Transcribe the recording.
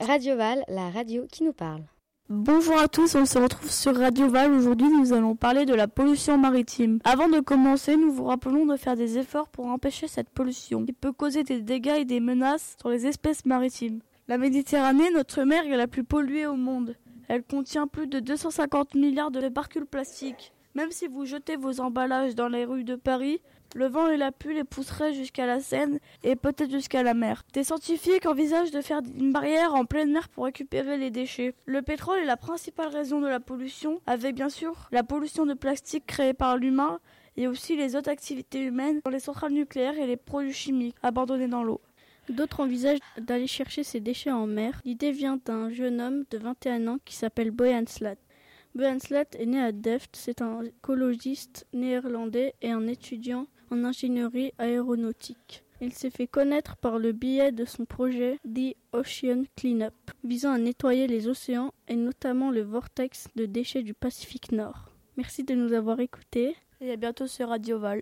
Radio Val, la radio qui nous parle. Bonjour à tous, on se retrouve sur Radio Val. Aujourd'hui, nous allons parler de la pollution maritime. Avant de commencer, nous vous rappelons de faire des efforts pour empêcher cette pollution qui peut causer des dégâts et des menaces sur les espèces maritimes. La Méditerranée, notre mer, est la plus polluée au monde. Elle contient plus de 250 milliards de particules plastiques. Même si vous jetez vos emballages dans les rues de Paris, le vent et la pluie les pousseraient jusqu'à la Seine et peut-être jusqu'à la mer. Des scientifiques envisagent de faire une barrière en pleine mer pour récupérer les déchets. Le pétrole est la principale raison de la pollution, avec bien sûr la pollution de plastique créée par l'humain et aussi les autres activités humaines dans les centrales nucléaires et les produits chimiques abandonnés dans l'eau. D'autres envisagent d'aller chercher ces déchets en mer. L'idée vient d'un jeune homme de 21 ans qui s'appelle Boyan Slat. Boyan Slat est né à Delft, c'est un écologiste néerlandais et un étudiant en ingénierie aéronautique. Il s'est fait connaître par le biais de son projet The Ocean Cleanup, visant à nettoyer les océans et notamment le vortex de déchets du Pacifique Nord. Merci de nous avoir écoutés et à bientôt sur Radio Val.